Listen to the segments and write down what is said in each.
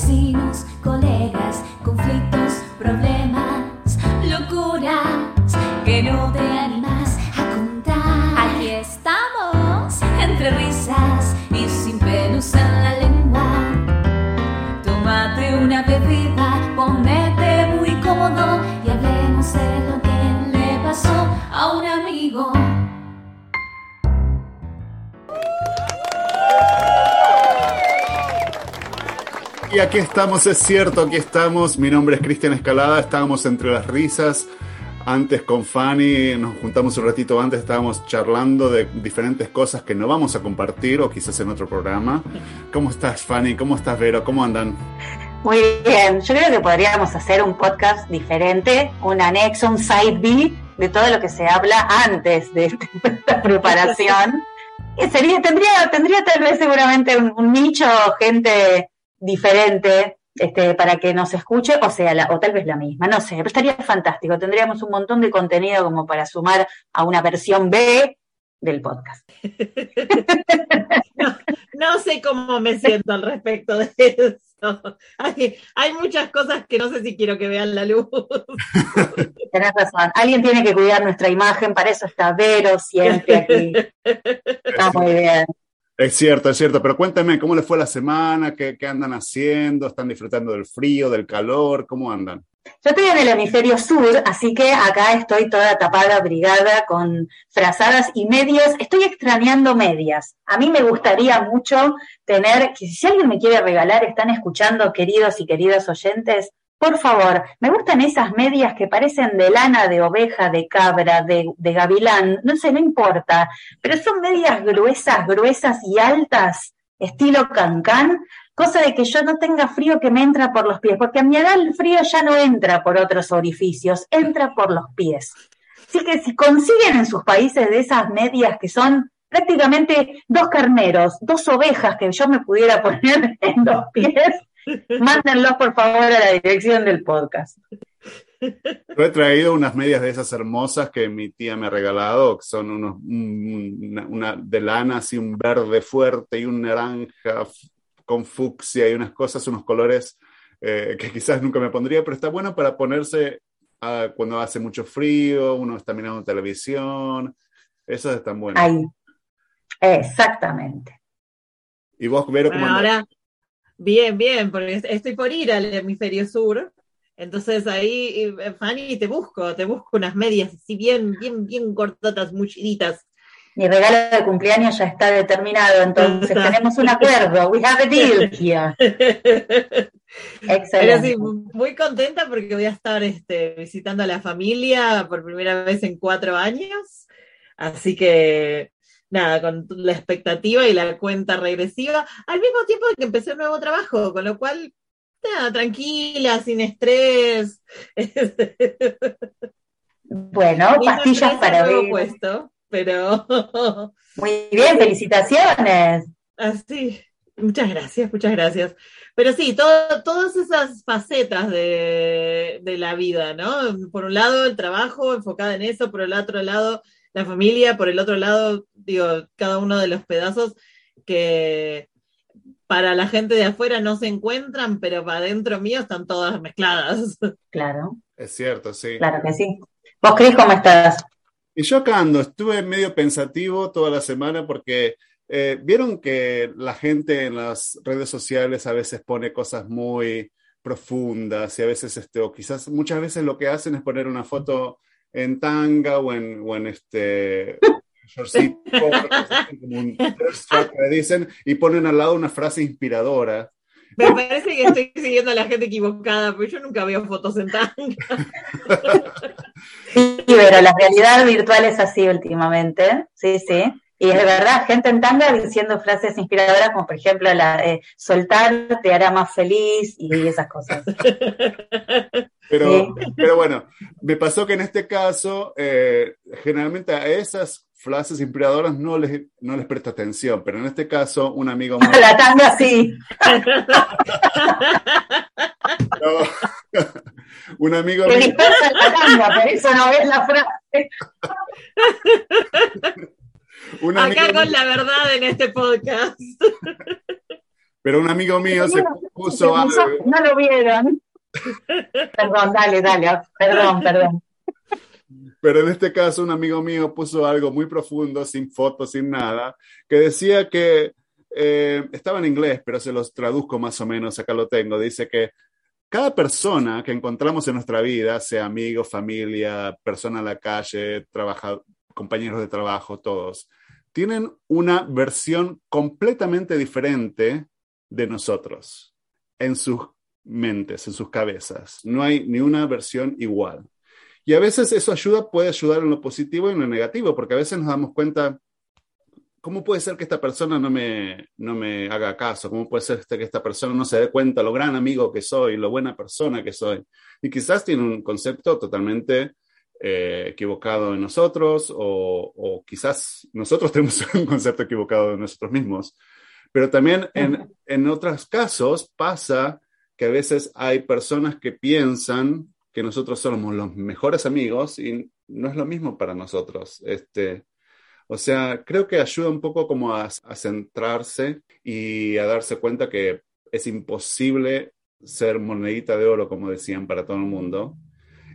vecinos, colegas, conflictos, problemas, locuras Y aquí estamos, es cierto, aquí estamos. Mi nombre es Cristian Escalada, estábamos entre las risas. Antes con Fanny, nos juntamos un ratito antes, estábamos charlando de diferentes cosas que no vamos a compartir o quizás en otro programa. ¿Cómo estás, Fanny? ¿Cómo estás, Vero? ¿Cómo andan? Muy bien, yo creo que podríamos hacer un podcast diferente, un anexo, un side B de todo lo que se habla antes de esta preparación. Y sería, tendría, tendría tal vez seguramente un, un nicho, gente diferente este, para que nos escuche, o sea, la, o tal vez la misma, no sé, pero estaría fantástico. Tendríamos un montón de contenido como para sumar a una versión B del podcast. No, no sé cómo me siento al respecto de eso. Hay, hay muchas cosas que no sé si quiero que vean la luz. Tenés razón. Alguien tiene que cuidar nuestra imagen, para eso está Vero siempre aquí. Está muy bien. Es cierto, es cierto, pero cuéntame, ¿cómo les fue la semana? ¿Qué, qué andan haciendo? ¿Están disfrutando del frío, del calor? ¿Cómo andan? Yo estoy en el hemisferio sur, así que acá estoy toda tapada, abrigada, con frazadas y medias. Estoy extrañando medias. A mí me gustaría mucho tener, que si alguien me quiere regalar, están escuchando, queridos y queridas oyentes, por favor, me gustan esas medias que parecen de lana de oveja, de cabra, de, gavilán, no sé, no importa, pero son medias gruesas, gruesas y altas, estilo cancán, cosa de que yo no tenga frío que me entra por los pies, porque a mi edad el frío ya no entra por otros orificios, entra por los pies. Así que si consiguen en sus países de esas medias que son prácticamente dos carneros, dos ovejas que yo me pudiera poner en los pies, mándenlos por favor a la dirección del podcast. Yo he traído unas medias de esas hermosas que mi tía me ha regalado, que son unos, una, una de lana, así un verde fuerte y un naranja con fucsia y unas cosas, unos colores eh, que quizás nunca me pondría, pero está bueno para ponerse uh, cuando hace mucho frío, uno está mirando televisión, esas están buenas. Ahí, exactamente. ¿Y vos, Vero, cómo Bueno, andás? Bien, bien, porque estoy por ir al hemisferio sur. Entonces ahí, eh, Fanny, te busco, te busco unas medias así bien, bien, bien cortotas, mulliditas. Mi regalo de cumpleaños ya está determinado, entonces tenemos un acuerdo. We have a deal here. Pero Excelente. sí, muy contenta porque voy a estar este, visitando a la familia por primera vez en cuatro años. Así que, nada, con la expectativa y la cuenta regresiva, al mismo tiempo que empecé un nuevo trabajo, con lo cual, nada, tranquila, sin estrés. Bueno, pastillas para ver. puesto, pero Muy bien, felicitaciones. así. Muchas gracias, muchas gracias. Pero sí, todo, todas esas facetas de, de la vida, ¿no? Por un lado, el trabajo enfocado en eso, por el otro lado, la familia, por el otro lado, digo, cada uno de los pedazos que para la gente de afuera no se encuentran, pero para adentro mío están todas mezcladas. Claro, Es cierto, sí. claro que sí. ¿Vos, Cris, cómo estás? Y yo acá ando, estuve medio pensativo toda la semana porque eh, vieron que la gente en las redes sociales a veces pone cosas muy profundas y a veces, este, o quizás muchas veces lo que hacen es poner una foto en tanga o en, o en este shortcito, como un que dicen, y ponen al lado una frase inspiradora. Me parece que estoy siguiendo a la gente equivocada, porque yo nunca veo fotos en tanga. Sí, pero la realidad virtual es así últimamente. Sí, sí. Y es verdad, gente en tanga diciendo frases inspiradoras como por ejemplo la eh, soltar te hará más feliz y esas cosas. Pero, pero bueno, me pasó que en este caso, eh, generalmente a esas frases inspiradoras no les, no les presto atención, pero en este caso, un amigo mío. La tanga sí. no, un amigo mío. la tanga, por eso no ves la frase. Un amigo Acá con mío- la verdad en este podcast. Pero un amigo mío se puso algo. No lo vieron. perdón, dale, dale, perdón, perdón. Pero en este caso un amigo mío puso algo muy profundo, sin fotos, sin nada, que decía que eh, estaba en inglés, pero se los traduzco más o menos, acá lo tengo. Dice que cada persona que encontramos en nuestra vida, sea amigo, familia, persona en la calle, compañeros de trabajo, todos, tienen una versión completamente diferente de nosotros en sus mentes, en sus cabezas. No hay ni una versión igual. Y a veces eso ayuda, puede ayudar en lo positivo y en lo negativo, porque a veces nos damos cuenta, ¿cómo puede ser que esta persona no me, no me haga caso? ¿Cómo puede ser que esta persona no se dé cuenta lo gran amigo que soy, lo buena persona que soy? Y quizás tiene un concepto totalmente eh, equivocado de nosotros o, o, quizás nosotros tenemos un concepto equivocado de nosotros mismos. Pero también en, en otros casos pasa que a veces hay personas que piensan que nosotros somos los mejores amigos y no es lo mismo para nosotros. Este, o sea, creo que ayuda un poco como a, centrarse y a darse cuenta que es imposible ser monedita de oro, como decían, para todo el mundo.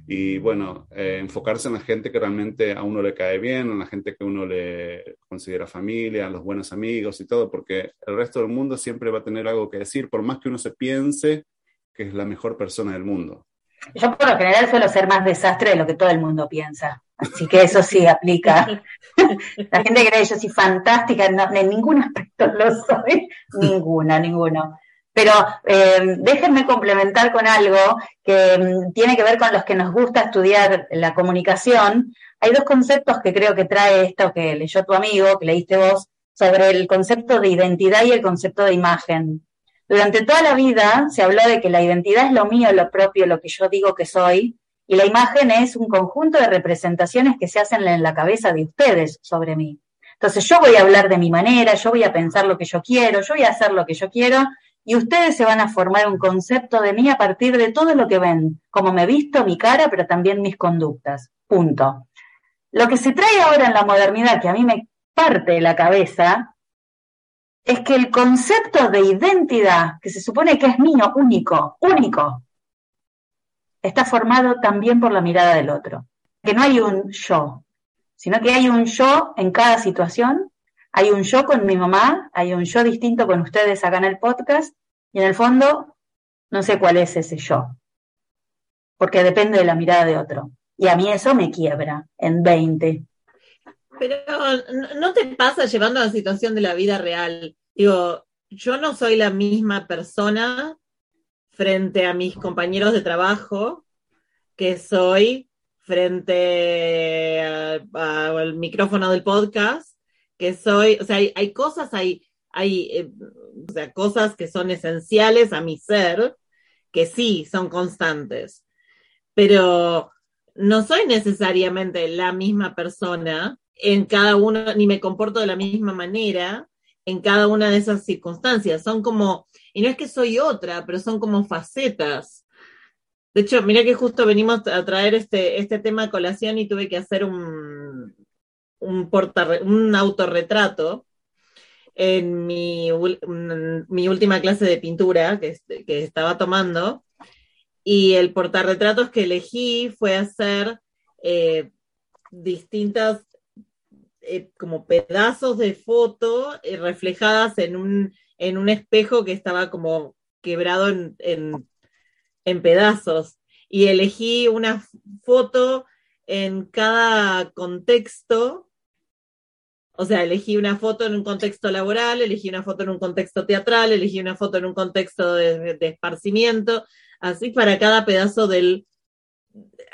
Y bueno, eh, enfocarse en la gente que realmente a uno le cae bien, en la gente que uno le considera familia, los buenos amigos y todo, porque el resto del mundo siempre va a tener algo que decir, por más que uno se piense que es la mejor persona del mundo. Yo por lo general suelo ser más desastre de lo que todo el mundo piensa. Así que eso sí aplica. La gente cree que yo soy fantástica, en ningún aspecto lo soy, ninguna, ninguno. Pero eh, déjenme complementar con algo que mm, tiene que ver con los que nos gusta estudiar la comunicación. Hay dos conceptos que creo que trae esto que leyó tu amigo, que leíste vos, sobre el concepto de identidad y el concepto de imagen. Durante toda la vida se habló de que la identidad es lo mío, lo propio, lo que yo digo que soy, y la imagen es un conjunto de representaciones que se hacen en la cabeza de ustedes sobre mí. Entonces yo voy a hablar de mi manera, yo voy a pensar lo que yo quiero, yo voy a hacer lo que yo quiero, y ustedes se van a formar un concepto de mí a partir de todo lo que ven, como me visto, mi cara, pero también mis conductas. Punto. Lo que se trae ahora en la modernidad, que a mí me parte la cabeza, es que el concepto de identidad, que se supone que es mío, único, único, está formado también por la mirada del otro. Que no hay un yo, sino que hay un yo en cada situación. Hay un yo con mi mamá, hay un yo distinto con ustedes acá en el podcast, y en el fondo no sé cuál es ese yo, porque depende de la mirada de otro. Y a mí eso me quiebra en 20. Pero no te pasa llevando a la situación de la vida real. Digo, yo no soy la misma persona frente a mis compañeros de trabajo que soy frente al micrófono del podcast, que soy, o sea, hay, cosas, hay, hay eh, o sea, cosas que son esenciales a mi ser, que sí son constantes, pero no soy necesariamente la misma persona en cada uno, ni me comporto de la misma manera en cada una de esas circunstancias. Son como, y no es que soy otra, pero son como facetas. De hecho, mira que justo venimos a traer este, este tema a colación y tuve que hacer un, un, un autorretrato en mi, mi, última clase de pintura que, que estaba tomando. Y el portarretratos que elegí fue hacer eh, distintas eh, como pedazos de foto eh, reflejadas en un, en un espejo que estaba como quebrado en, en, pedazos. Y elegí una foto en cada contexto o sea, elegí una foto en un contexto laboral, elegí una foto en un contexto teatral, elegí una foto en un contexto de, de esparcimiento, así para cada pedazo del,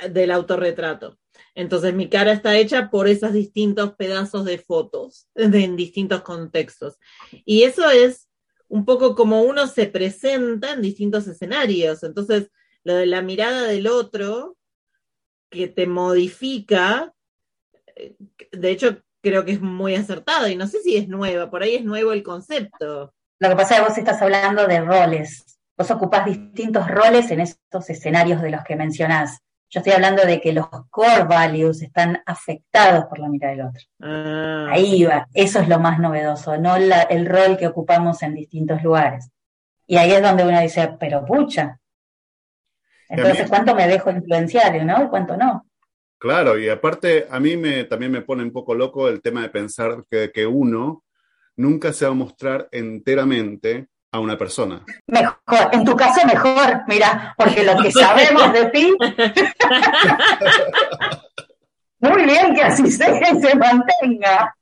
del autorretrato. Entonces mi cara está hecha por esos distintos pedazos de fotos en distintos contextos. Y eso es un poco como uno se presenta en distintos escenarios. Entonces, lo de la mirada del otro que te modifica, eh, de hecho creo que es muy acertada y no sé si es nueva, por ahí es nuevo el concepto. Lo que pasa es que vos estás hablando de roles. Vos ocupás distintos roles en estos escenarios de los que mencionás. Yo estoy hablando de que los core values están afectados por la mirada del otro. Ah. Ahí va, eso es lo más novedoso, no el rol que ocupamos en distintos lugares. Y ahí es donde uno dice, pero pucha. Entonces, ¿cuánto me dejo influenciar, no? Y cuánto no. Claro, y aparte a mí me, también me pone un poco loco el tema de pensar que, que uno nunca se va a mostrar enteramente a una persona. Mejor, en tu caso mejor, mira, porque lo que sabemos de ti. Muy bien que así sea y se mantenga.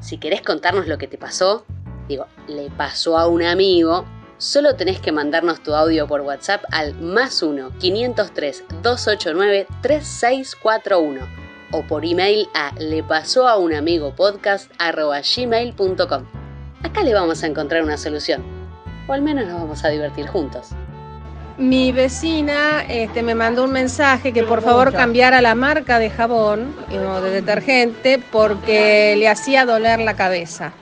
Si querés contarnos lo que te pasó, digo, le pasó a un amigo, solo tenés que mandarnos tu audio por WhatsApp al más 1-503-289-3641 o por email a lepasoaunamigopodcast.gmail.com. Acá le vamos a encontrar una solución, o al menos nos vamos a divertir juntos. Mi vecina este, me mandó un mensaje que por favor cambiara la marca de jabón o de detergente porque le hacía doler la cabeza.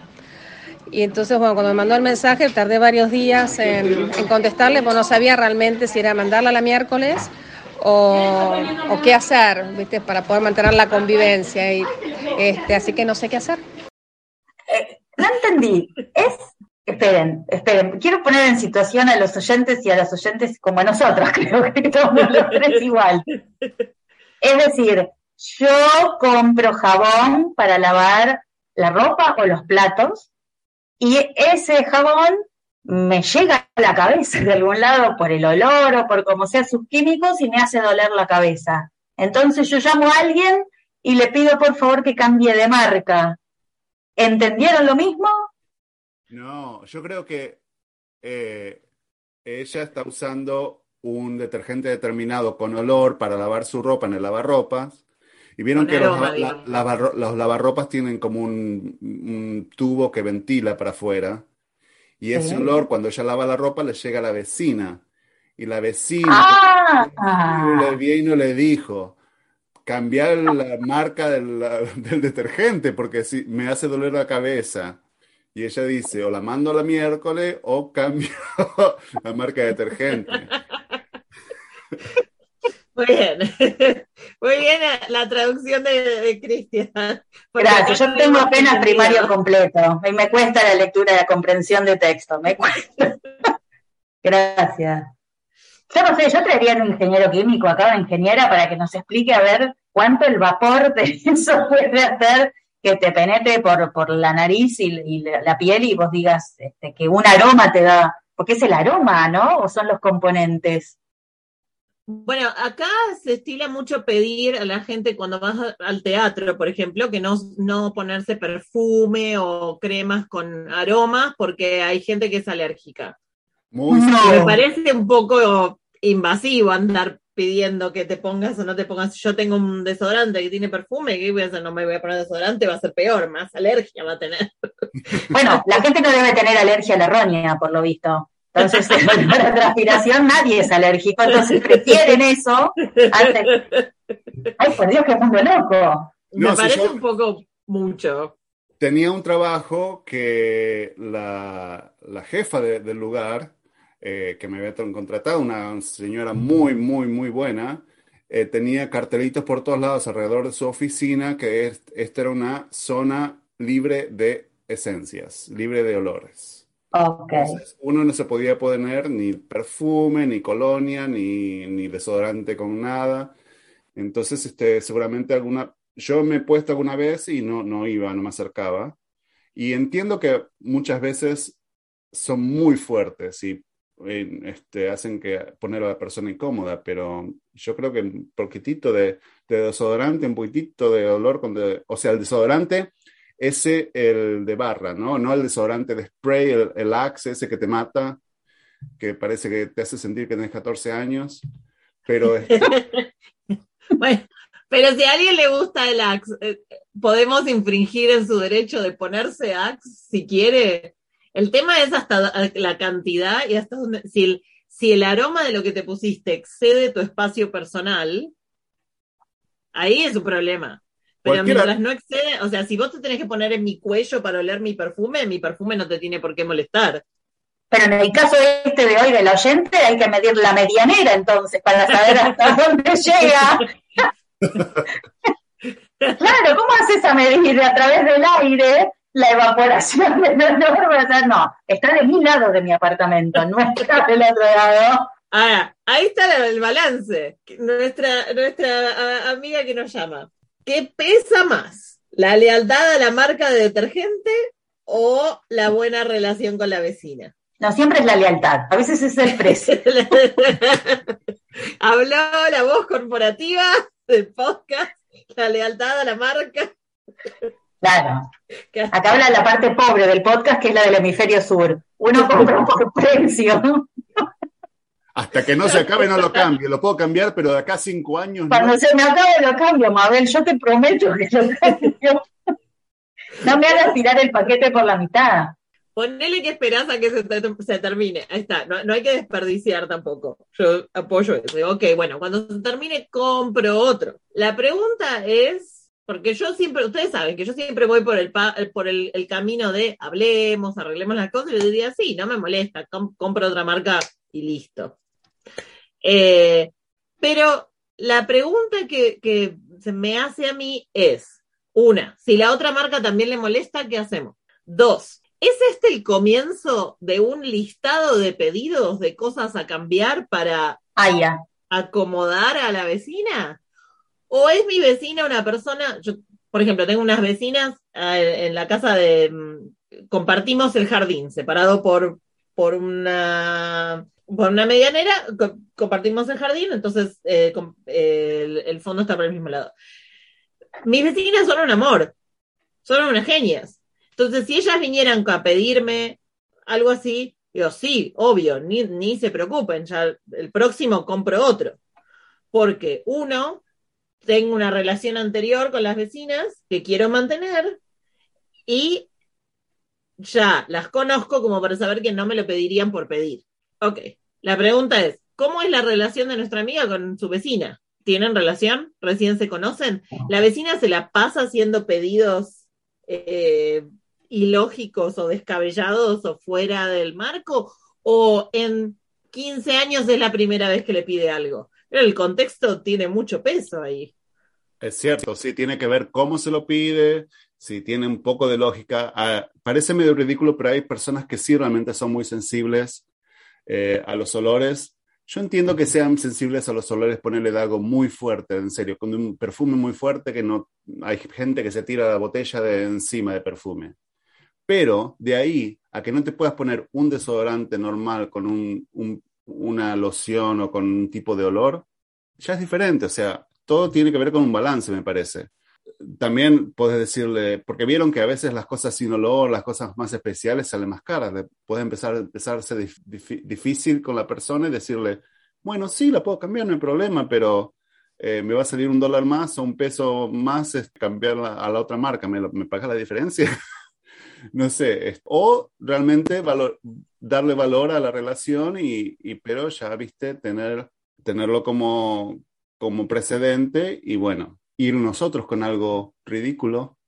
Y entonces, bueno, cuando me mandó el mensaje, tardé varios días en, contestarle, porque no sabía realmente si era mandarla la miércoles o, qué hacer, ¿viste? Para poder mantener la convivencia. Y, este, así que no sé qué hacer. Eh, no entendí. Es Esperen, esperen, quiero poner en situación a los oyentes y a las oyentes como a nosotros, creo que todos los tres igual. Es decir, yo compro jabón para lavar la ropa o los platos y ese jabón me llega a la cabeza de algún lado por el olor o por como sea sus químicos y me hace doler la cabeza. Entonces yo llamo a alguien y le pido por favor que cambie de marca. ¿Entendieron lo mismo? No, yo creo que eh, ella está usando un detergente determinado con olor para lavar su ropa en el lavarropas. Y vieron que los, lavarropas tienen como un, tubo que ventila para afuera. Y ese olor, cuando ella lava la ropa, le llega a la vecina. Y la vecina ah. le vino y le dijo, cambiar la marca del, del detergente porque si, me hace doler la cabeza. Y ella dice, o la mando a la miércoles o cambio la marca de detergente. Muy bien, muy bien la traducción de, Cristian. Gracias, yo tengo apenas primario completo y me cuesta la lectura y la comprensión de texto, me cuesta. Gracias. Yo no sé, yo traería un ingeniero químico acá, una ingeniera, para que nos explique a ver cuánto el vapor de eso puede hacer que te penetre por, por la nariz y, la piel y vos digas este, que un aroma te da, porque es el aroma, ¿no? ¿O son los componentes? Bueno, acá se estila mucho pedir a la gente cuando vas al teatro, por ejemplo, que no, no ponerse perfume o cremas con aromas porque hay gente que es alérgica. Muy Me parece un poco invasivo andar pidiendo que te pongas o no te pongas. Yo tengo un desodorante que tiene perfume, ¿qué voy a hacer? No me voy a poner desodorante, va a ser peor, más alergia va a tener. Bueno, la gente no debe tener alergia a la roña, por lo visto. Entonces, para la transpiración nadie es alérgico, entonces prefieren eso Ay, por Dios, qué mundo loco. me parece un poco mucho. Tenía un trabajo que la, la jefa del lugar eh, que me había contratado, una señora muy, muy, muy buena, eh, tenía cartelitos por todos lados alrededor de su oficina que esta era una zona libre de esencias, libre de olores. Uno no se podía poner ni perfume, ni colonia, ni, ni desodorante con nada. Entonces, este, seguramente alguna, yo me he puesto alguna vez y no, no iba, no me acercaba. Y entiendo que muchas veces son muy fuertes y este, hacen que poner a la persona incómoda, pero yo creo que un poquitito de, desodorante, un poquitito de olor, con o sea, el desodorante, ese, el de barra, ¿no? No el desodorante de spray, el, el Axe, ese que te mata, que parece que te hace sentir que tienes 14 años, pero... bueno, pero si a alguien le gusta el Axe, eh, podemos infringir en su derecho de ponerse Axe si quiere el tema es hasta la cantidad y hasta donde, si el, si el aroma de lo que te pusiste excede tu espacio personal, ahí es un problema. Pero mientras no excede, o sea, si vos te tenés que poner en mi cuello para oler mi perfume, mi perfume no te tiene por qué molestar. Pero en el caso este de hoy del oyente, hay que medir la medianera entonces para saber hasta dónde llega. claro, ¿cómo haces a medir a través del aire la evaporación del olor, o sea, no, está de mi lado de mi apartamento, no está del otro lado. Ahora, ahí está el balance. Nuestra, nuestra amiga que nos llama. ¿Qué pesa más? ¿La lealtad a la marca de detergente o la buena relación con la vecina? No, siempre es la lealtad, a veces es el precio. Habló la voz corporativa del podcast, la lealtad a la marca. Claro. Acá habla la parte pobre del podcast, que es la del hemisferio sur. Uno compra por precio. Hasta que no se acabe no lo cambio. Lo puedo cambiar, pero de acá a cinco años no. Cuando se me acabe lo cambio, Mabel, yo te prometo que lo cambio. No me hagas tirar el paquete por la mitad. Ponele que esperás a que se, te- se termine. Ahí está, no, no hay que desperdiciar tampoco. Yo apoyo eso. Ok, bueno, cuando se termine, compro otro. La pregunta es, porque yo siempre, ustedes saben que yo siempre voy por el pa- por el, el camino de hablemos, arreglemos las cosas, y les diría, sí, no me molesta, com- compro otra marca y listo. Eh, pero la pregunta que, que se me hace a mí es, una, si la otra marca también le molesta, ¿qué hacemos? Dos, ¿es este el comienzo de un listado de pedidos de cosas a cambiar para Ah, acomodar a la vecina? ¿O es mi vecina una persona? Yo, por ejemplo, tengo unas vecinas eh, en la casa de. mm, Compartimos el jardín, separado por, por una. Por una medianera, co- compartimos el jardín, entonces eh, el, el fondo está por el mismo lado. Mis vecinas son un amor, son unas genias. Entonces, si ellas vinieran a pedirme algo así, digo, sí, obvio, ni, ni se preocupen, ya el próximo compro otro. Porque uno, tengo una relación anterior con las vecinas que quiero mantener y ya las conozco como para saber que no me lo pedirían por pedir. Ok, la pregunta es, ¿cómo es la relación de nuestra amiga con su vecina? ¿Tienen relación? ¿Recién se conocen? ¿La vecina se la pasa haciendo pedidos eh, ilógicos o descabellados o fuera del marco? ¿O en 15 años es la primera vez que le pide algo? Pero el contexto tiene mucho peso ahí. Es cierto, sí, tiene que ver cómo se lo pide, si tiene un poco de lógica. Ah, parece medio ridículo, pero hay personas que sí realmente son muy sensibles eh, a los olores. Yo entiendo que sean sensibles a los olores, ponerle de algo muy fuerte, en serio, con un perfume muy fuerte que no hay gente que se tira la botella de encima de perfume. Pero de ahí a que no te puedas poner un desodorante normal con un, un, una loción o con un tipo de olor, ya es diferente. O sea, todo tiene que ver con un balance, me parece. También puedes decirle, porque vieron que a veces las cosas sin olor, las cosas más especiales salen más caras. Puedes empezar, a ser dif, dif, difícil con la persona y decirle, bueno, sí, la puedo cambiar, no hay problema, pero eh, me va a salir un dólar más o un peso más es cambiarla a la otra marca. ¿Me, me paga la diferencia? no sé. O realmente valor, darle valor a la relación y, y pero ya, viste, tener, tenerlo como, como precedente y bueno, ir nosotros con algo ridículo,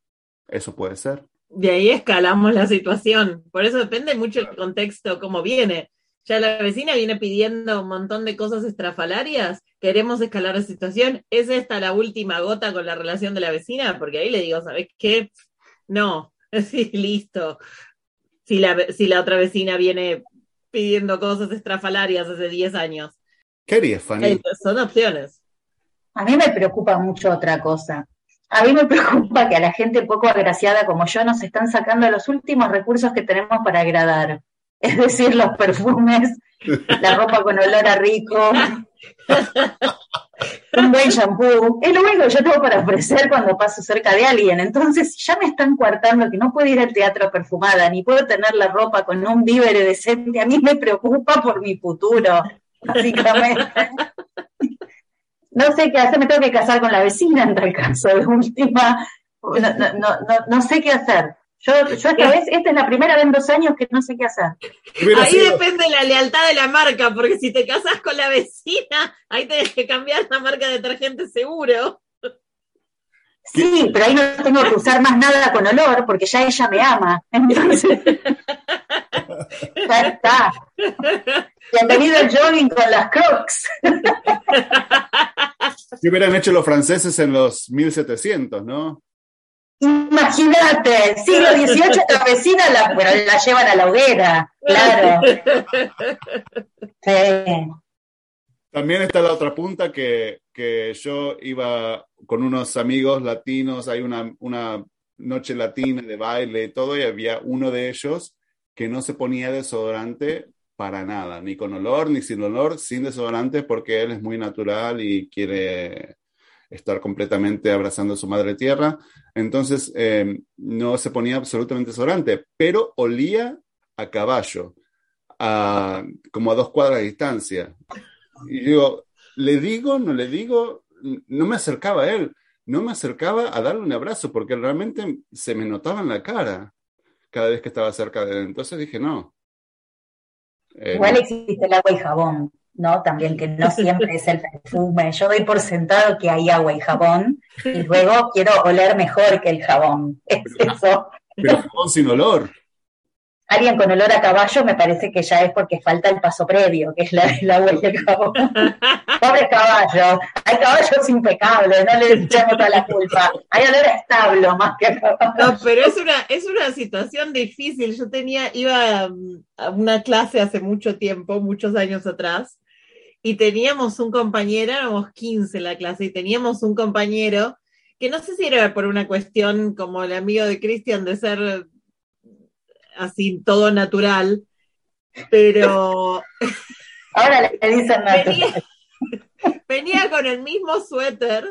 eso puede ser. De ahí escalamos la situación. Por eso depende mucho el contexto, cómo viene. Ya la vecina viene pidiendo un montón de cosas estrafalarias. Queremos escalar la situación. ¿Es esta la última gota con la relación de la vecina? Porque ahí le digo, ¿sabes qué? No, sí, listo. Si la, si la otra vecina viene pidiendo cosas estrafalarias hace 10 años. ¿Qué harías, Fanny? Son opciones. A mí me preocupa mucho otra cosa. A mí me preocupa que a la gente poco agraciada como yo nos están sacando los últimos recursos que tenemos para agradar. Es decir, los perfumes, la ropa con olor a rico, un buen shampoo. Es lo único que yo tengo para ofrecer cuando paso cerca de alguien. Entonces, ya me están coartando que no puedo ir al teatro perfumada, ni puedo tener la ropa con un vívere decente. A mí me preocupa por mi futuro, básicamente. No sé qué hacer, me tengo que casar con la vecina en tal caso, de última. No, no, no, no sé qué hacer. Yo, yo esta vez, esta es la primera vez en dos años que no sé qué hacer. Ahí sido... depende la lealtad de la marca, porque si te casas con la vecina, ahí tenés que cambiar la marca de detergente seguro. Sí, pero ahí no tengo que usar más nada con olor, porque ya ella me ama. Entonces, ya está. Bienvenido al jogging con las crocs. ¿Qué hubieran hecho los franceses en los 1700, no? Imagínate, siglo XVIII la vecina la, la llevan a la hoguera, claro. Sí. También está la otra punta que, que yo iba con unos amigos latinos, hay una, una noche latina de baile y todo, y había uno de ellos que no se ponía desodorante para nada, ni con olor, ni sin olor, sin desodorante, porque él es muy natural y quiere estar completamente abrazando a su madre tierra. Entonces, eh, no se ponía absolutamente desodorante, pero olía a caballo, a, como a dos cuadras de distancia. Y digo, ¿le digo, no le digo? No me acercaba a él, no me acercaba a darle un abrazo, porque realmente se me notaba en la cara cada vez que estaba cerca de él. Entonces dije, no. Eh, Igual existe el agua y jabón. ¿no? También que no siempre es el perfume. Yo doy por sentado que hay agua y jabón y luego quiero oler mejor que el jabón. Es eso. Pero jabón sin olor. Alguien con olor a caballo me parece que ya es porque falta el paso previo, que es la, y el jabón. Pobre caballo. Hay caballos impecables, no le echamos toda la culpa. Hay olor a establo más que a caballo. No, pero es una, es una situación difícil. Yo tenía, iba a una clase hace mucho tiempo, muchos años atrás, y teníamos un compañero, éramos 15 en la clase, y teníamos un compañero que no sé si era por una cuestión como el amigo de Cristian de ser así todo natural, pero... Ahora le dicen natural. Venía, con el mismo suéter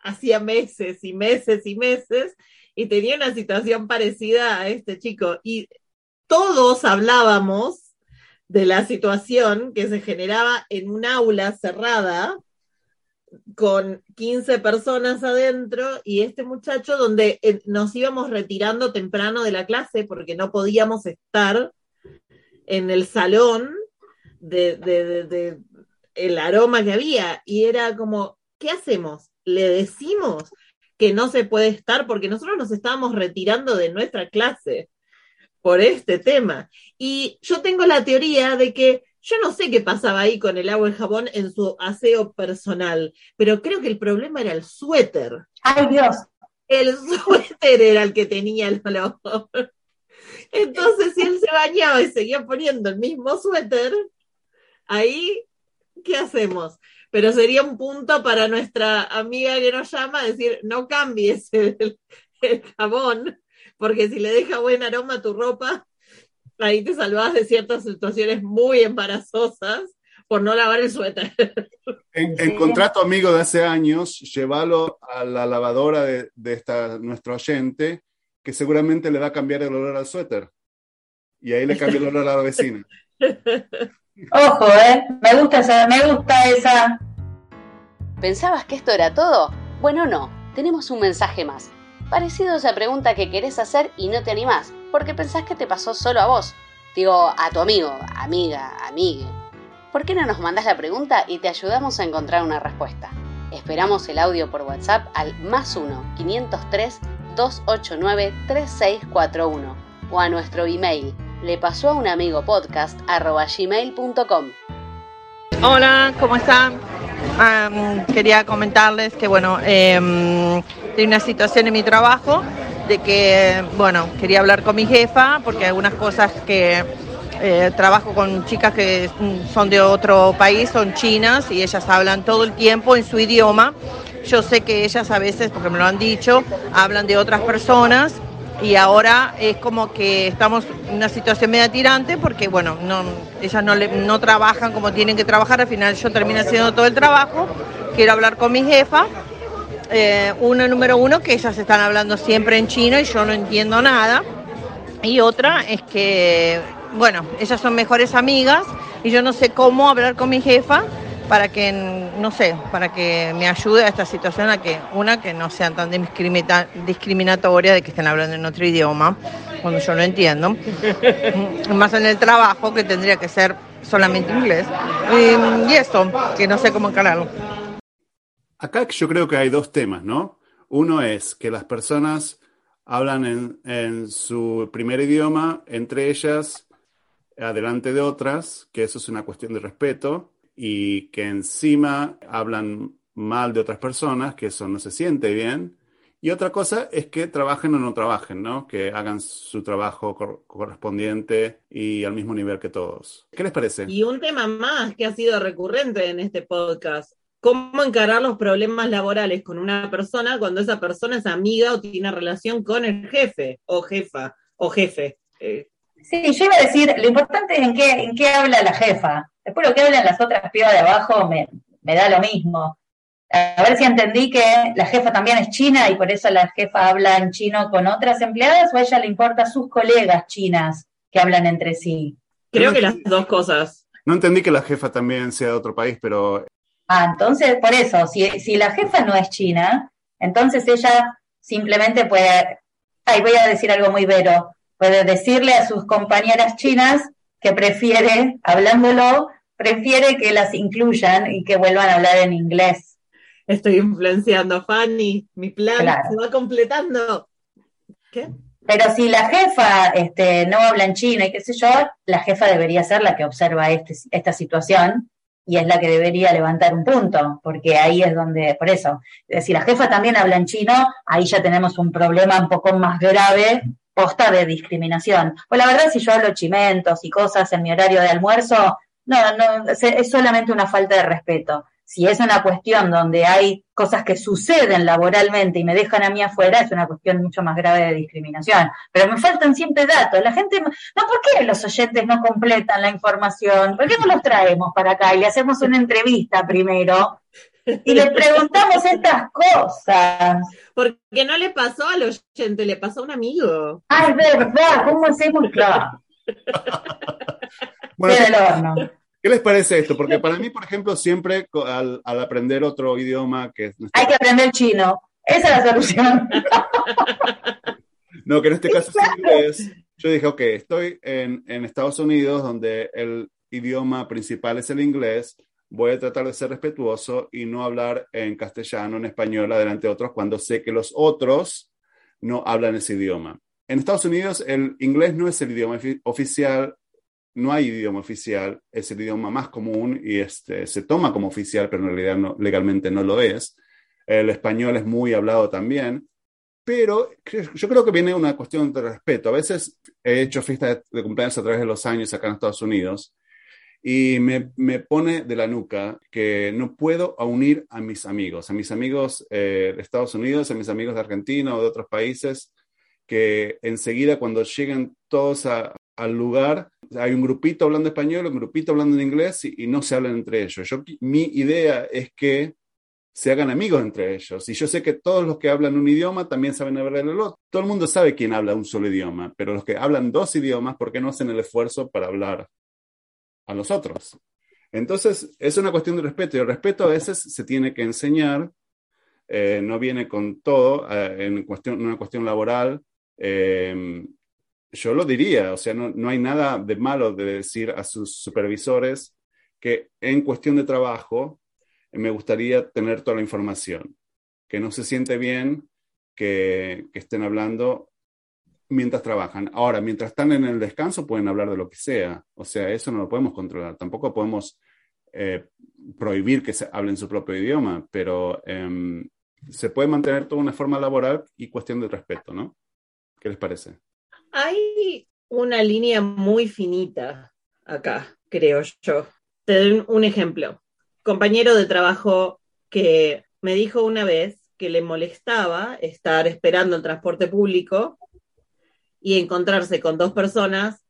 hacía meses y meses y meses y tenía una situación parecida a este chico. Y todos hablábamos de la situación que se generaba en un aula cerrada con 15 personas adentro y este muchacho donde eh, nos íbamos retirando temprano de la clase porque no podíamos estar en el salón de, el aroma que había y era como, ¿qué hacemos? ¿Le decimos que no se puede estar porque nosotros nos estábamos retirando de nuestra clase? por este tema. Y yo tengo la teoría de que yo no sé qué pasaba ahí con el agua y jabón en su aseo personal, pero creo que el problema era el suéter. ¡Ay, Dios! El suéter era el que tenía el olor. Entonces, si él se bañaba y seguía poniendo el mismo suéter, ahí, ¿qué hacemos? Pero sería un punto para nuestra amiga que nos llama decir, no cambies el, el jabón, porque si le deja buen aroma a tu ropa, ahí te salvas de ciertas situaciones muy embarazosas por no lavar el suéter. En, a tu amigo de hace años, llévalo a la lavadora de, esta, nuestro oyente, que seguramente le va a cambiar el olor al suéter. Y ahí le cambia el olor a la vecina. Ojo, ¿eh? Me gusta esa, me gusta esa. ¿Pensabas que esto era todo? Bueno, no. Tenemos un mensaje más parecido a esa pregunta que querés hacer y no te animás, porque pensás que te pasó solo a vos. Digo, a tu amigo, amiga, amigue. ¿Por qué no nos mandás la pregunta y te ayudamos a encontrar una respuesta? Esperamos el audio por WhatsApp al más 1-503-289-3641 o a nuestro email le pasó a un amigo podcast gmail.com. Hola, ¿cómo están? quería comentarles que, bueno, eh, una situación en mi trabajo de que, bueno, quería hablar con mi jefa porque algunas cosas que eh, trabajo con chicas que son de otro país, son chinas y ellas hablan todo el tiempo en su idioma. Yo sé que ellas a veces, porque me lo han dicho, hablan de otras personas y ahora es como que estamos en una situación media tirante porque, bueno, no, ellas no, no trabajan como tienen que trabajar, al final yo termino haciendo todo el trabajo, quiero hablar con mi jefa. Eh, una número uno, que ellas están hablando siempre en chino y yo no entiendo nada. Y otra es que, bueno, ellas son mejores amigas y yo no sé cómo hablar con mi jefa para que, no sé, para que me ayude a esta situación, a que una, que no sean tan discriminatoria de que estén hablando en otro idioma, cuando yo no entiendo, más en el trabajo, que tendría que ser solamente inglés, y, y esto, que no sé cómo encararlo. Acá yo creo que hay dos temas, ¿no? Uno es que las personas hablan en, su primer idioma, entre ellas, adelante de otras, que eso es una cuestión de respeto, y que encima hablan mal de otras personas, que eso no se siente bien, Y otra cosa es que trabajen o no trabajen, ¿no? Que hagan su trabajo cor- correspondiente y al mismo nivel que todos. ¿Qué les parece? Y un tema más que ha sido recurrente en este podcast. ¿Cómo encarar los problemas laborales con una persona cuando esa persona es amiga o tiene relación con el jefe o jefa o jefe? Eh, Sí, yo iba a decir, lo importante es en qué, en qué habla la jefa. Después lo que hablan las otras pibas de abajo me, me da lo mismo. A ver si entendí que la jefa también es china y por eso la jefa habla en chino con otras empleadas o a ella le importa a sus colegas chinas que hablan entre sí. creo que las dos cosas. No entendí que la jefa también sea de otro país, pero Ah, entonces, por eso, si, si la jefa no es china, entonces ella simplemente puede, ay, voy a decir algo muy vero, puede decirle a sus compañeras chinas que prefiere, hablándolo, prefiere que las incluyan y que vuelvan a hablar en inglés. Estoy influenciando a Fanny, mi plan Claro. se va completando. ¿Qué? Pero si la jefa este, no habla en chino y qué sé yo, la jefa debería ser la que observa este, esta situación y es la que debería levantar un punto, porque ahí es donde, por eso, eh, si la jefa también habla en chino, ahí ya tenemos un problema un poco más grave, posta de discriminación. Pues la verdad, si yo hablo chimentos y cosas en mi horario de almuerzo, no, no, es- es solamente una falta de respeto. Si es una cuestión donde hay cosas que suceden laboralmente y me dejan a mí afuera, es una cuestión mucho más grave de discriminación. Pero me faltan siempre datos. La gente, no, ¿por qué los oyentes no completan la información? ¿Por qué no los traemos para acá y le hacemos una entrevista primero? Y le preguntamos estas cosas. Porque no le pasó al oyente, le pasó a un amigo. Ah, es verdad, ¿cómo hacemos? Claro, bueno, horno. ¿Qué les parece esto? Porque para mí, por ejemplo, siempre al, al aprender otro idioma que es Hay que aprender chino. Esa es la solución. No, que en este caso es inglés. Yo dije, ok, estoy en, en Estados Unidos donde el idioma principal es el inglés. Voy a tratar de ser respetuoso y no hablar en castellano, en español, adelante de otros, cuando sé que los otros no hablan ese idioma. En Estados Unidos el inglés no es el idioma ofi- oficial, no hay idioma oficial, es el idioma más común y este, se toma como oficial, pero en realidad no- legalmente no lo es. El español es muy hablado también, pero yo creo que viene una cuestión de respeto. A veces he hecho fiestas de cumpleaños a través de los años acá en Estados Unidos y me, me pone de la nuca que no puedo unir a mis amigos, a mis amigos eh, de Estados Unidos, a mis amigos de Argentina o de otros países, que enseguida cuando lleguen todos a- al lugar, hay un grupito hablando español, un grupito hablando en inglés y, no se hablan entre ellos. Yo, mi idea es que se hagan amigos entre ellos. Y yo sé que todos los que hablan un idioma también saben hablar el otro. Todo el mundo sabe quién habla un solo idioma, pero los que hablan dos idiomas, ¿por qué no hacen el esfuerzo para hablar a los otros? Entonces, es una cuestión de respeto y el respeto a veces se tiene que enseñar, eh, no viene con todo, eh, en cuestión, una cuestión laboral. eh, yo lo diría, o sea, no, no hay nada de malo de decir a sus supervisores que en cuestión de trabajo me gustaría tener toda la información, que no se siente bien que, que estén hablando mientras trabajan. Ahora, mientras están en el descanso pueden hablar de lo que sea, o sea, eso no lo podemos controlar, tampoco podemos eh, prohibir que se hablen su propio idioma, pero em, se puede mantener toda una forma laboral y cuestión de respeto, ¿no? ¿Qué les parece? Hay una línea muy finita acá, creo yo. Te doy un ejemplo. Compañero de trabajo que me dijo una vez que le molestaba estar esperando el transporte público y encontrarse con dos personas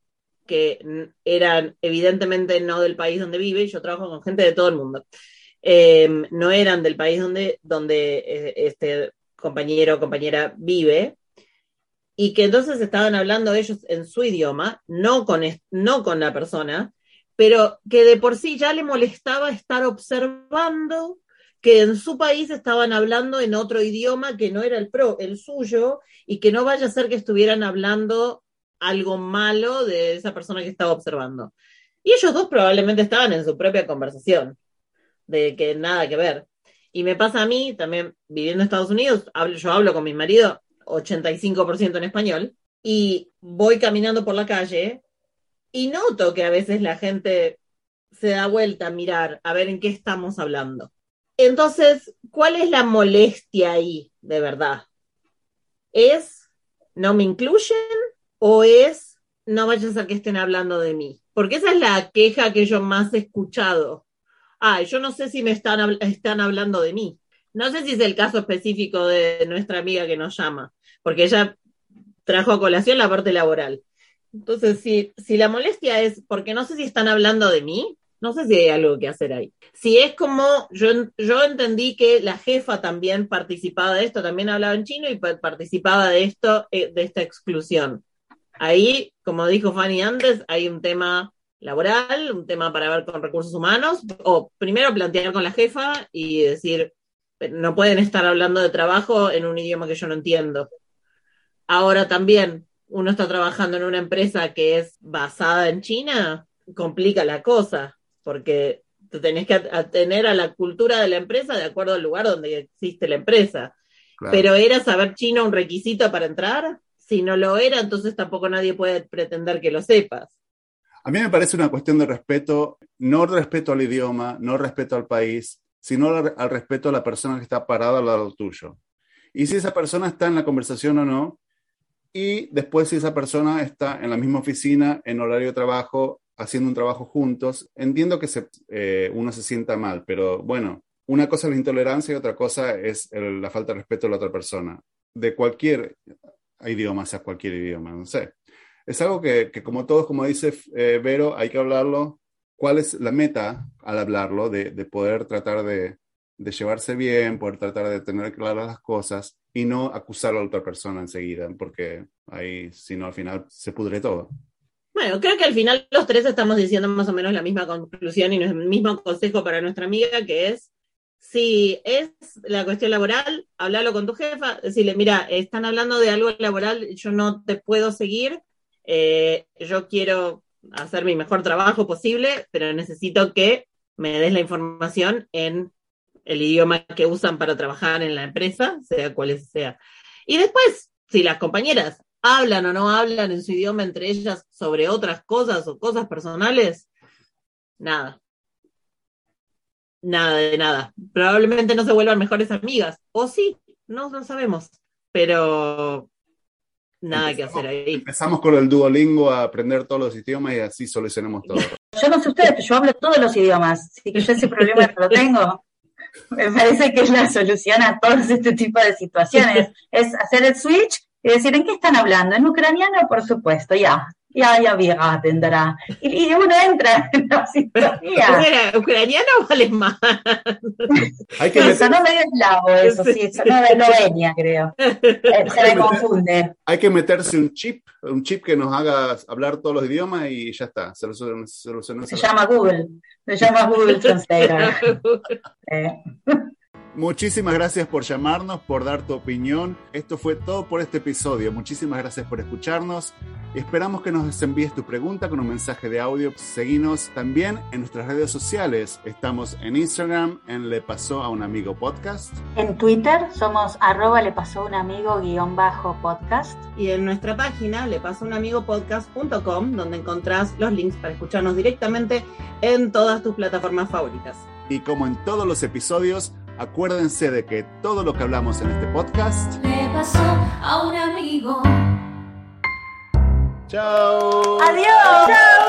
que eran evidentemente no del país donde vive, yo trabajo con gente de todo el mundo, Eh, no eran del país donde, donde eh, este compañero o compañera vive, y que entonces estaban hablando ellos en su idioma, no con, no con la persona, pero que de por sí ya le molestaba estar observando que en su país estaban hablando en otro idioma que no era el, pro, el suyo y que no vaya a ser que estuvieran hablando algo malo de esa persona que estaba observando. Y ellos dos probablemente estaban en su propia conversación, de que nada que ver. Y me pasa a mí, también viviendo en Estados Unidos, hablo, yo hablo con mi marido 85% en español, y voy caminando por la calle y noto que a veces la gente se da vuelta a mirar a ver en qué estamos hablando. Entonces, ¿cuál es la molestia ahí, de verdad? ¿Es no me incluyen o es no vayas a que estén hablando de mí? Porque esa es la queja que yo más he escuchado. Ah, yo no sé si me están, están hablando de mí. No sé si es el caso específico de nuestra amiga que nos llama, porque ella trajo a colación la parte laboral. Entonces, si, si la molestia es porque no sé si están hablando de mí, no sé si hay algo que hacer ahí. Si es como, yo, yo entendí que la jefa también participaba de esto, también hablaba en chino y participaba de esto, eh, de esta exclusión. Ahí, como dijo Fanny antes, hay un tema laboral, un tema para ver con recursos humanos, o primero plantear con la jefa y decir, no pueden estar hablando de trabajo en un idioma que yo no entiendo. Ahora también, uno está trabajando en una empresa que es basada en China, complica la cosa, porque te tenés que atener a la cultura de la empresa de acuerdo al lugar donde existe la empresa. Pero ¿era saber chino un requisito para entrar? Si no lo era, entonces tampoco nadie puede pretender que lo sepas. A mí me parece una cuestión de respeto, no respeto al idioma, no respeto al país, sino al respeto a la persona que está parada al lado tuyo. Y si esa persona está en la conversación o no, y después si esa persona está en la misma oficina, en horario de trabajo, haciendo un trabajo juntos, entiendo que eh, uno se sienta mal, pero bueno, una cosa es la intolerancia y otra cosa es la falta de respeto a la otra persona, de cualquier idioma, sea cualquier idioma, no sé. Es algo que, como todos, como dice eh, Vero, hay que hablarlo. ¿Cuál es la meta al hablarlo? De, poder tratar de, llevarse bien, poder tratar de tener claras las cosas y no acusar a la otra persona enseguida, porque ahí, si no, al final se pudre todo. Bueno, creo que al final los tres estamos diciendo más o menos la misma conclusión y el mismo consejo para nuestra amiga, que es, si es la cuestión laboral, háblalo con tu jefa, decirle, mira, están hablando de algo laboral, yo no te puedo seguir, eh, yo quiero hacer mi mejor trabajo posible, pero necesito que me des la información en el idioma que usan para trabajar en la empresa, sea cual sea. Y después, si las compañeras hablan o no hablan en su idioma entre ellas sobre otras cosas o cosas personales, nada. Nada de nada. Probablemente no se vuelvan mejores amigas. O sí, no lo sabemos. Pero nada que hacer ahí. Empezamos con el Duolingo a aprender todos los idiomas y así solucionamos todo. Yo no sé ustedes, pero yo hablo todos los idiomas, así que yo ese problema no lo tengo. Me parece que es la solución a todos este tipo de situaciones. Es hacer el switch es decir, ¿en qué están hablando? En ucraniano, por supuesto, ya. Ya, ya vieja tendrá. Y, uno entra en la situación. ¿Ucraniano o alemán? Hay que meter... Sonó medio eslavo eso, sí, sonó de Eslovenia, creo. Eh, se me confunde. Hay que meterse un chip, un chip que nos haga hablar todos los idiomas y ya está. Se, se llama Google. Se llama Google Translator. eh. Muchísimas gracias por llamarnos, por dar tu opinión. Esto fue todo por este episodio. Muchísimas gracias por escucharnos. Esperamos que nos envíes tu pregunta con un mensaje de audio. Seguinos también en nuestras redes sociales. Estamos en Instagram, en Le Pasó a un Amigo Podcast. En Twitter somos arroba Le Pasó a un Amigo guion bajo podcast. Y en nuestra página lepasounamigopodcast.com, donde encontrás los links para escucharnos directamente en todas tus plataformas favoritas. Y como en todos los episodios, Acuérdense de que todo lo que hablamos en este podcast le pasó a un amigo. Chao. Adiós.